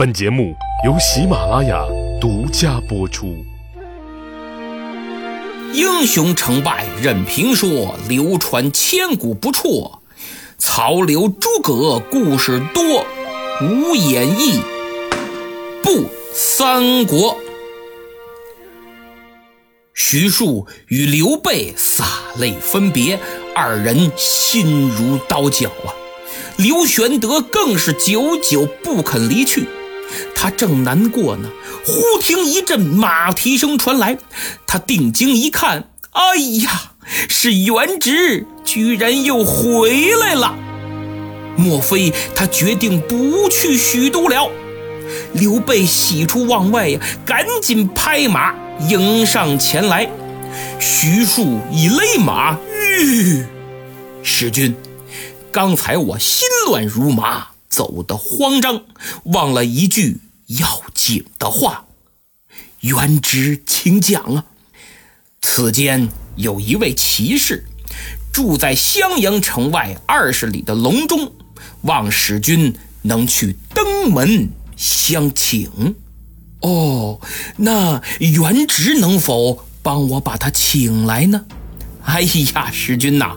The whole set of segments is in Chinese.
本节目由喜马拉雅独家播出。英雄成败任评说，流传千古不辍。曹刘诸葛故事多，无演义不三国。徐庶与刘备洒泪分别，二人心如刀绞啊！刘玄德更是久久不肯离去。他正难过呢，忽听一阵马蹄声传来。他定睛一看，哎呀，是元直，居然又回来了！莫非他决定不去许都了？刘备喜出望外呀，赶紧拍马迎上前来。徐庶一勒马，吁，使君，刚才我心乱如麻，走得慌张，忘了一句。要紧的话，元直，请讲啊！此间有一位骑士，住在襄阳城外二十里的隆中，望使君能去登门相请。哦，那元直能否帮我把他请来呢？哎呀，使君呐，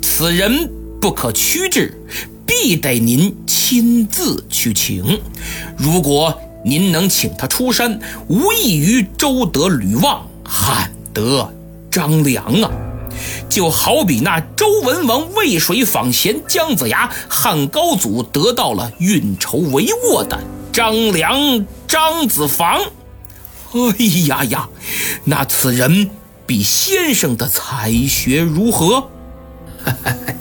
此人不可屈之。必得您亲自去请。如果您能请他出山，无异于周得吕望，汉得张良啊！就好比那周文王渭水访贤姜子牙，汉高祖得到了运筹帷幄的张良张子房。哎呀呀，那此人比先生的才学如何？哈哈哈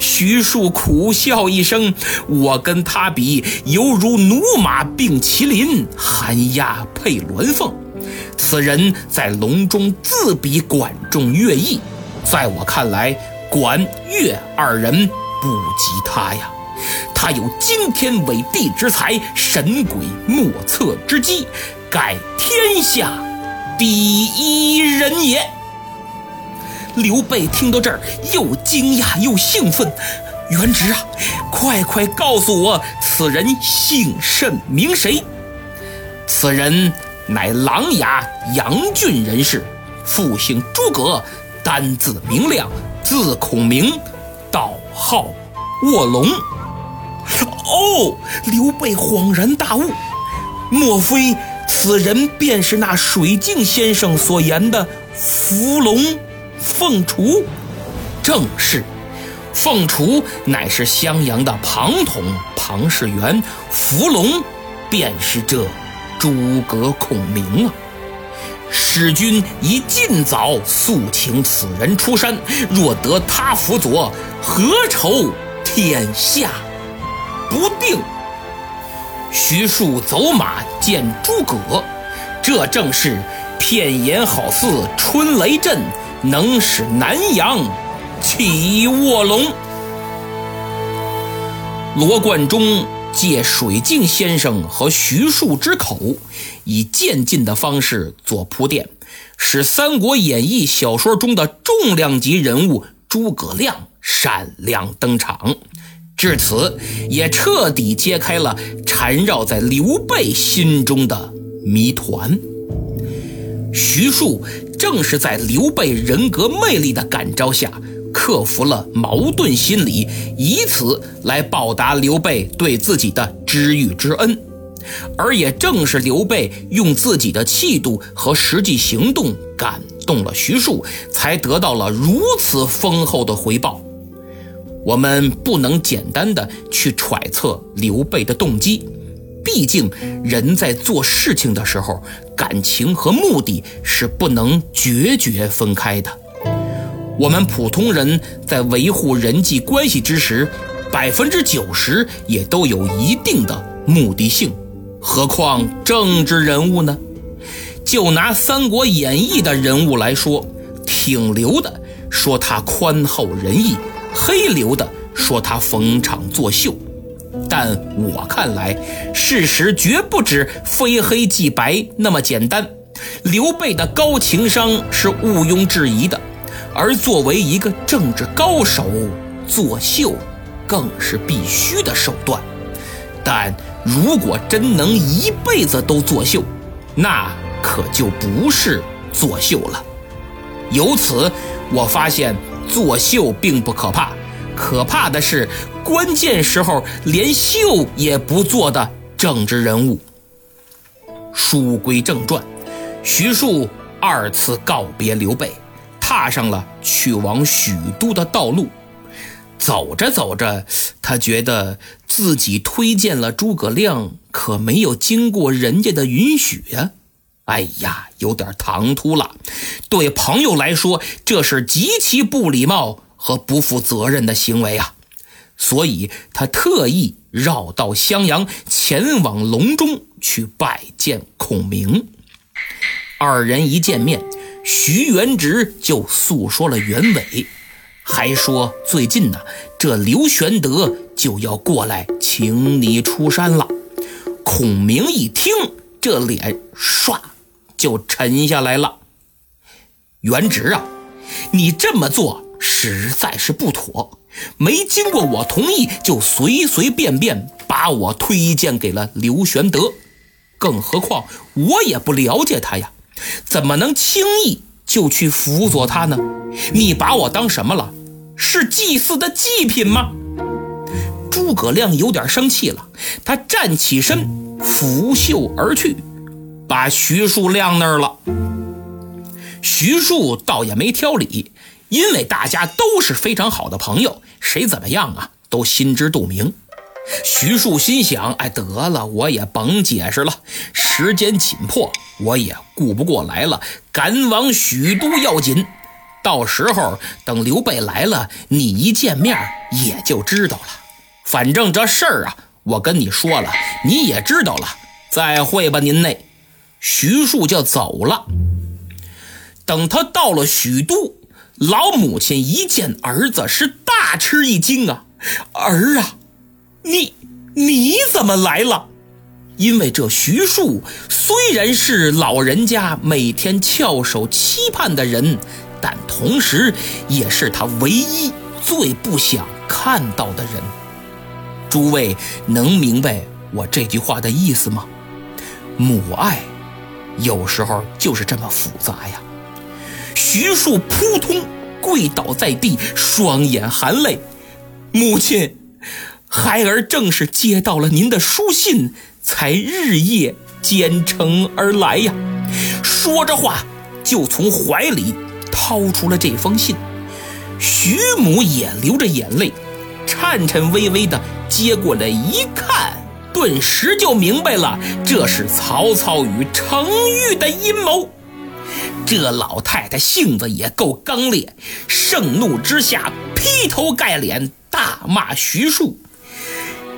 徐庶苦笑一声：“我跟他比，犹如驽马并麒麟，寒鸦配鸾凤。此人在隆中自比管仲、乐毅，在我看来，管乐二人不及他呀。他有惊天伟地之才，神鬼莫测之机，盖天下第一人也。”刘备听到这儿，又惊讶又兴奋。元直啊，快快告诉我，此人姓甚名谁？此人乃琅琊杨郡人士，父姓诸葛，单字明亮，字孔明，道号卧龙。哦，刘备恍然大悟，莫非此人便是那水镜先生所言的伏龙？凤雏，正是。凤雏乃是襄阳的庞统庞士元，伏龙便是这诸葛孔明啊。使君宜尽早速请此人出山，若得他辅佐，何愁天下不定？徐庶走马见诸葛，这正是片言好似春雷震。能使南阳起卧龙。罗贯中借水镜先生和徐庶之口，以渐进的方式做铺垫，使《三国演义》小说中的重量级人物诸葛亮闪亮登场。至此，也彻底揭开了缠绕在刘备心中的谜团。徐庶正是在刘备人格魅力的感召下，克服了矛盾心理，以此来报答刘备对自己的知遇之恩。而也正是刘备用自己的气度和实际行动感动了徐庶，才得到了如此丰厚的回报。我们不能简单的去揣测刘备的动机。毕竟，人在做事情的时候，感情和目的是不能决绝分开的。我们普通人在维护人际关系之时，百分之九十也都有一定的目的性，何况政治人物呢？就拿《三国演义》的人物来说，挺刘的说他宽厚仁义，黑刘的说他逢场作秀。但我看来，事实绝不止非黑即白那么简单。刘备的高情商是毋庸置疑的，而作为一个政治高手，作秀更是必须的手段。但如果真能一辈子都作秀，那可就不是作秀了。由此，我发现作秀并不可怕，可怕的是关键时候连秀也不做的政治人物。书归正传，徐庶二次告别刘备，踏上了去往许都的道路。走着走着，他觉得自己推荐了诸葛亮，可没有经过人家的允许呀。哎呀，有点唐突了。对朋友来说，这是极其不礼貌和不负责任的行为啊。所以他特意绕道襄阳，前往隆中去拜见孔明。二人一见面，徐元直就诉说了原委。还说最近呢，这刘玄德就要过来请你出山了。孔明一听，这脸唰就沉下来了。元直啊，你这么做实在是不妥，没经过我同意就随随便便把我推荐给了刘玄德，更何况我也不了解他呀，怎么能轻易？就去辅佐他呢？你把我当什么了？是祭祀的祭品吗？诸葛亮有点生气了，他站起身，拂袖而去，把徐庶晾那儿了。徐庶倒也没挑理，因为大家都是非常好的朋友，谁怎么样啊，都心知肚明。徐庶心想：哎，得了，我也甭解释了，时间紧迫，我也顾不过来了，赶往许都要紧。到时候等刘备来了，你一见面也就知道了。反正这事儿啊，我跟你说了，你也知道了。再会吧，您嘞。徐庶就走了。等他到了许都，老母亲一见儿子是大吃一惊啊，儿啊！你你怎么来了？因为这徐庶虽然是老人家每天翘首期盼的人，但同时也是他唯一最不想看到的人。诸位能明白我这句话的意思吗？母爱有时候就是这么复杂呀。徐庶扑通跪倒在地，双眼含泪，母亲。孩儿正是接到了您的书信，才日夜兼程而来呀。说着话，就从怀里掏出了这封信。徐母也流着眼泪，颤颤巍巍地接过来一看，顿时就明白了，这是曹操与程昱的阴谋。这老太太性子也够刚烈，盛怒之下劈头盖脸大骂徐庶。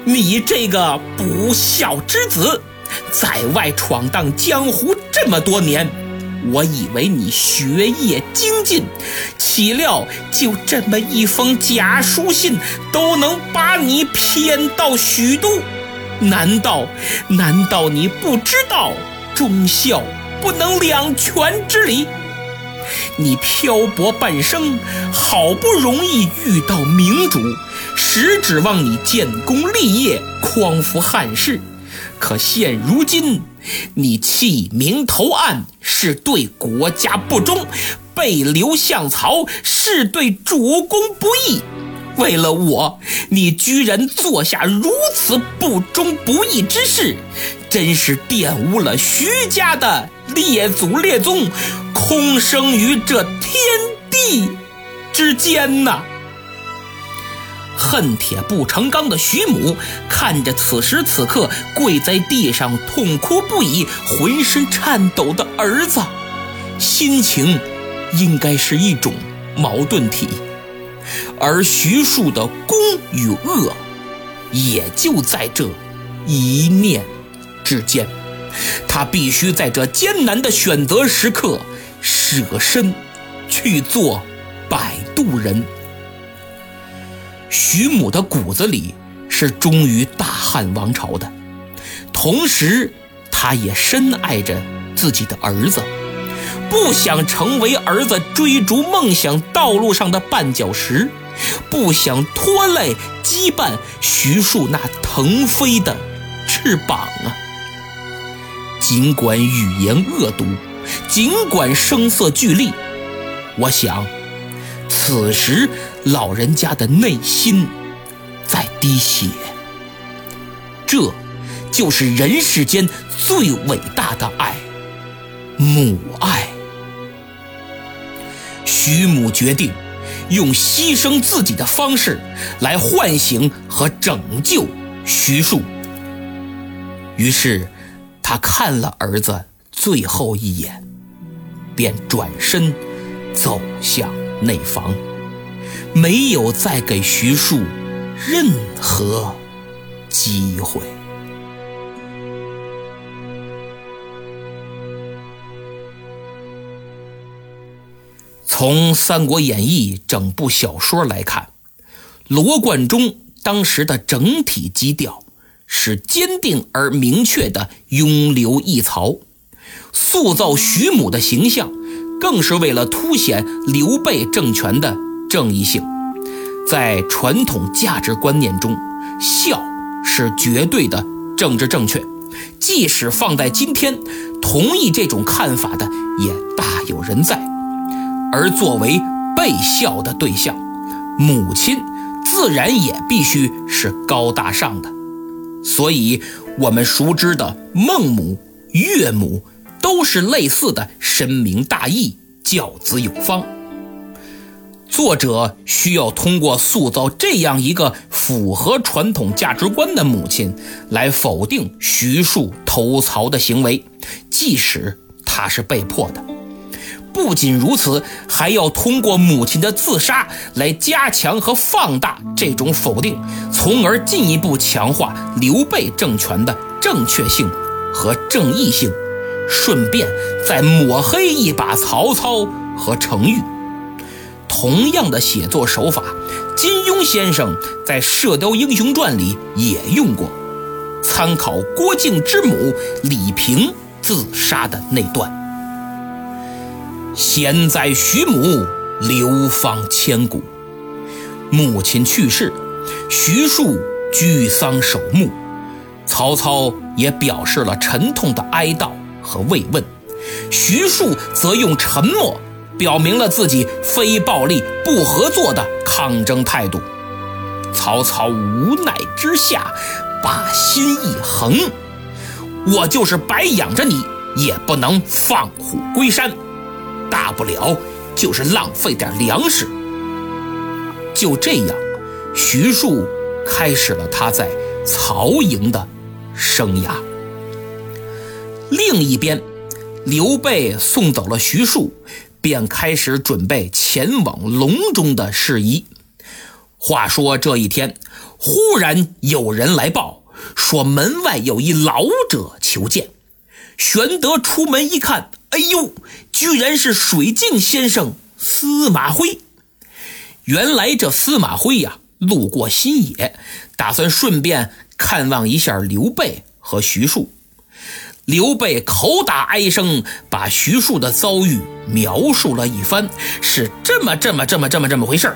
你这个不孝之子，在外闯荡江湖这么多年，我以为你学业精进，岂料就这么一封假书信都能把你骗到许都？难道难道你不知道忠孝不能两全之理？你漂泊半生，好不容易遇到明主。实指望你建功立业，匡扶汉室，可现如今，你弃明投暗，是对国家不忠；背刘向曹，是对主公不义。为了我，你居然做下如此不忠不义之事，真是玷污了徐家的列祖列宗，空生于这天地之间呐！恨铁不成钢的徐母看着此时此刻跪在地上痛哭不已、浑身颤抖的儿子，心情应该是一种矛盾体。而徐庶的功与恶，也就在这一念之间。他必须在这艰难的选择时刻舍身去做摆渡人。徐母的骨子里是忠于大汉王朝的，同时，他也深爱着自己的儿子，不想成为儿子追逐梦想道路上的绊脚石，不想拖累羁绊徐庶那腾飞的翅膀啊！尽管语言恶毒，尽管声色俱厉，我想，此时老人家的内心在滴血。这，就是人世间最伟大的爱——母爱。徐母决定用牺牲自己的方式来唤醒和拯救徐庶。于是，他看了儿子最后一眼，便转身走向内房，没有再给徐庶任何机会。从《三国演义》整部小说来看，罗贯中当时的整体基调是坚定而明确的拥刘一曹，塑造徐母的形象，更是为了凸显刘备政权的正义性。在传统价值观念中，孝是绝对的政治正确，即使放在今天，同意这种看法的也大有人在。而作为被孝的对象，母亲自然也必须是高大上的。所以，我们熟知的孟母、岳母都是类似的深明大义、教子有方。作者需要通过塑造这样一个符合传统价值观的母亲，来否定徐庶投曹的行为，即使他是被迫的。不仅如此，还要通过母亲的自杀来加强和放大这种否定，从而进一步强化刘备政权的正确性和正义性，顺便再抹黑一把曹操和程昱。同样的写作手法，金庸先生在《射雕英雄传》里也用过，参考郭靖之母李萍自杀的那段。贤哉，徐母流芳千古。母亲去世，徐庶居丧守墓，曹操也表示了沉痛的哀悼和慰问。徐庶则用沉默表明了自己非暴力不合作的抗争态度。曹操无奈之下，把心一横：我就是白养着你，也不能放虎归山。大不了就是浪费点粮食。就这样，徐庶开始了他在曹营的生涯。另一边，刘备送走了徐庶，便开始准备前往隆中的事宜。话说这一天，忽然有人来报，说门外有一老者求见。玄德出门一看，哎呦，居然是水镜先生司马徽。原来这司马徽呀，路过新野，打算顺便看望一下刘备和徐庶。刘备口打哀声，把徐庶的遭遇描述了一番，是这么这么这么这么这么回事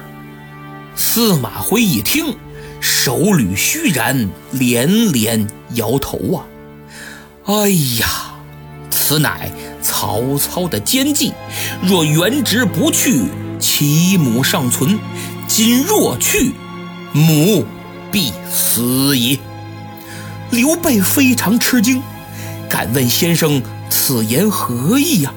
司马徽一听，手捋虚髯，连连摇头啊，哎呀！此乃曹操的奸计，若原职不去，其母尚存；今若去，母必死矣。刘备非常吃惊，敢问先生此言何意呀？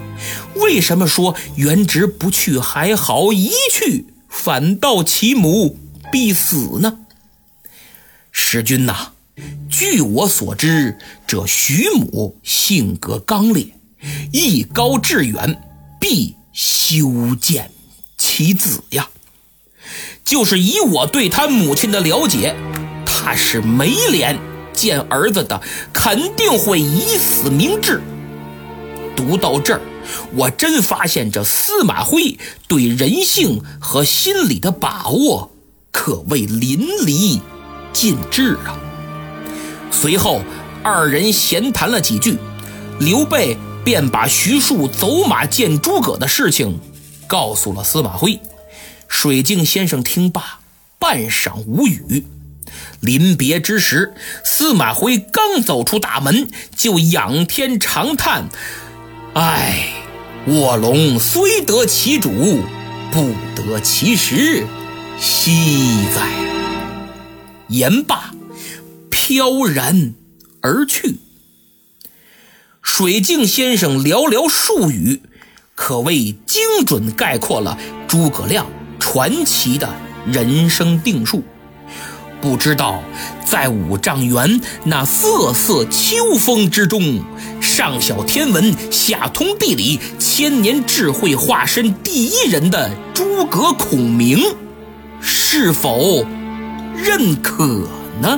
为什么说原职不去还好，一去反倒其母必死呢？使君呐！据我所知，这徐母性格刚烈，艺高志远，必修建其子呀。就是以我对他母亲的了解，他是没脸见儿子的，肯定会以死明志。读到这儿，我真发现这司马徽对人性和心理的把握可谓淋漓尽致啊。随后，二人闲谈了几句，刘备便把徐庶走马见诸葛的事情告诉了司马徽。水镜先生听罢，半晌无语。临别之时，司马徽刚走出大门，就仰天长叹：“唉，卧龙虽得其主，不得其时，惜哉！”言罢，飘然而去。水镜先生寥寥数语，可谓精准概括了诸葛亮传奇的人生定数。不知道，在五丈原那瑟瑟秋风之中，上晓天文，下通地理，千年智慧化身第一人的诸葛孔明，是否认可呢？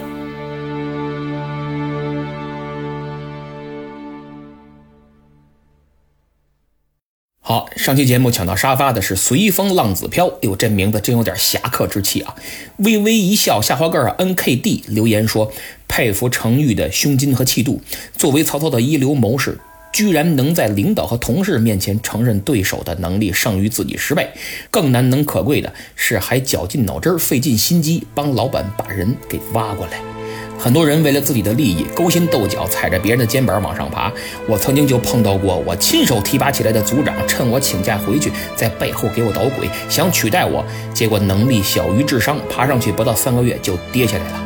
好，上期节目抢到沙发的是随风浪子飘，哟，这名字真有点侠客之气啊！微微一笑，下滑盖儿 N K D 留言说：佩服程昱的胸襟和气度。作为曹操的一流谋士，居然能在领导和同事面前承认对手的能力胜于自己十倍。更难能可贵的是，还绞尽脑汁、费尽心机帮老板把人给挖过来。很多人为了自己的利益勾心斗角，踩着别人的肩膀往上爬。我曾经就碰到过，我亲手提拔起来的组长，趁我请假回去，在背后给我捣鬼，想取代我。结果能力小于智商，爬上去不到三个月就跌下来了。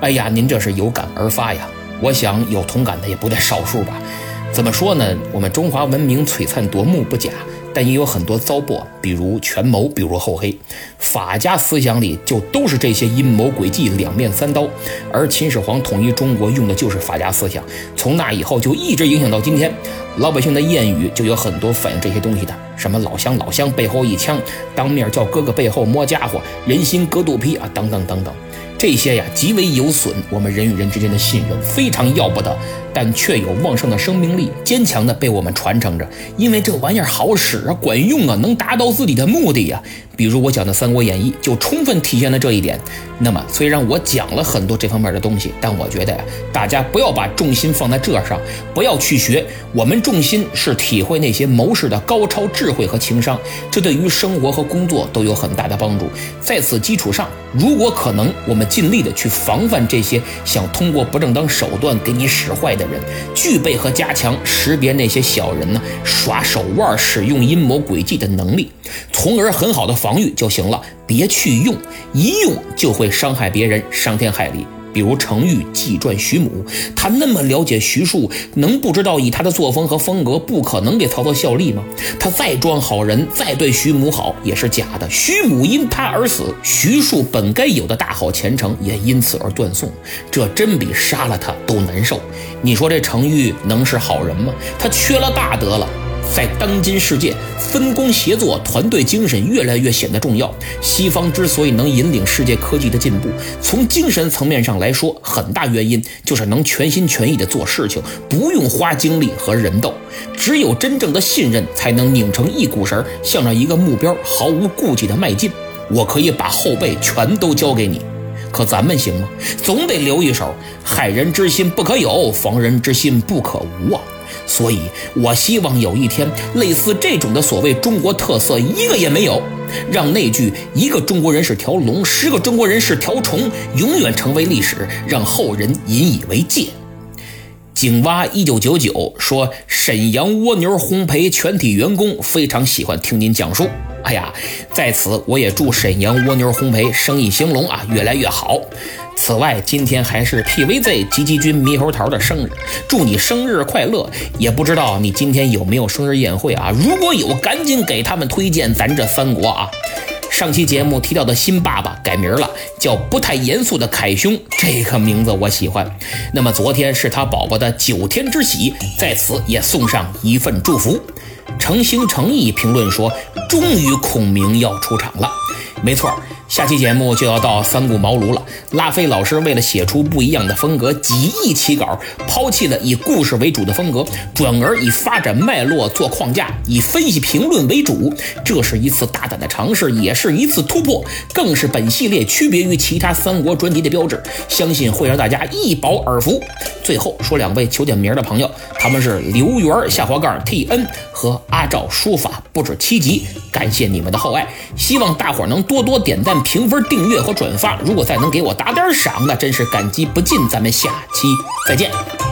哎呀，您这是有感而发呀！我想有同感的也不在少数吧。怎么说呢？我们中华文明璀璨夺目不假。但也有很多糟粕，比如权谋，比如厚黑。法家思想里就都是这些阴谋诡计、两面三刀。而秦始皇统一中国用的就是法家思想，从那以后就一直影响到今天。老百姓的谚语就有很多反映这些东西的，什么老乡老乡背后一枪，当面叫哥哥背后摸家伙，人心隔肚皮啊，等等等等。这些呀，极为有损我们人与人之间的信任，非常要不得，但却有旺盛的生命力，坚强的被我们传承着，因为这玩意儿好使啊，管用啊，能达到自己的目的呀。比如我讲的《三国演义》就充分体现了这一点。那么虽然我讲了很多这方面的东西，但我觉得呀，大家不要把重心放在这上，不要去学。我们重心是体会那些谋士的高超智智慧和情商，这对于生活和工作都有很大的帮助。在此基础上，如果可能，我们尽力的去防范这些想通过不正当手段给你使坏的人，具备和加强识别那些小人呢耍手腕、使用阴谋诡计的能力，从而很好的。防御就行了，别去用，一用就会伤害别人，伤天害理。比如程昱计传徐母，他那么了解徐庶，能不知道以他的作风和风格，不可能给曹操效力吗？他再装好人，再对徐母好，也是假的。徐母因他而死，徐庶本该有的大好前程也因此而断送，这真比杀了他都难受。你说这程昱能是好人吗？他缺了大德了。在当今世界，分工协作、团队精神越来越显得重要。西方之所以能引领世界科技的进步，从精神层面上来说，很大原因就是能全心全意地做事情，不用花精力和人斗。只有真正的信任，才能拧成一股绳，向着一个目标毫无顾忌地迈进。我可以把后背全都交给你，可咱们行吗？总得留一手。害人之心不可有，防人之心不可无啊！所以，我希望有一天，类似这种的所谓中国特色一个也没有，让那句“一个中国人是条龙，十个中国人是条虫”永远成为历史，让后人引以为戒。井蛙一九九九说：“沈阳蜗牛烘焙全体员工非常喜欢听您讲述。”哎呀，在此我也祝沈阳蜗牛烘焙生意兴隆啊，越来越好。此外，今天还是 PVZ 吉吉君猕猴桃的生日，祝你生日快乐！也不知道你今天有没有生日宴会啊？如果有，赶紧给他们推荐咱这三国啊！上期节目提到的新爸爸改名了，叫不太严肃的凯兄，这个名字我喜欢。那么昨天是他宝宝的九天之喜，在此也送上一份祝福。诚心诚意评论说，终于孔明要出场了，没错。下期节目就要到三顾茅庐了。拉菲老师为了写出不一样的风格，几易起稿，抛弃了以故事为主的风格，转而以发展脉络做框架，以分析评论为主。这是一次大胆的尝试，也是一次突破，更是本系列区别于其他三国专辑的标志。相信会让大家一饱耳福。最后说两位求点名的朋友，他们是刘源下滑盖 T N 和阿赵书法不止七级，感谢你们的厚爱，希望大伙儿能多多点赞。评分、订阅和转发。如果再能给我打点赏，那真是感激不尽。咱们下期再见。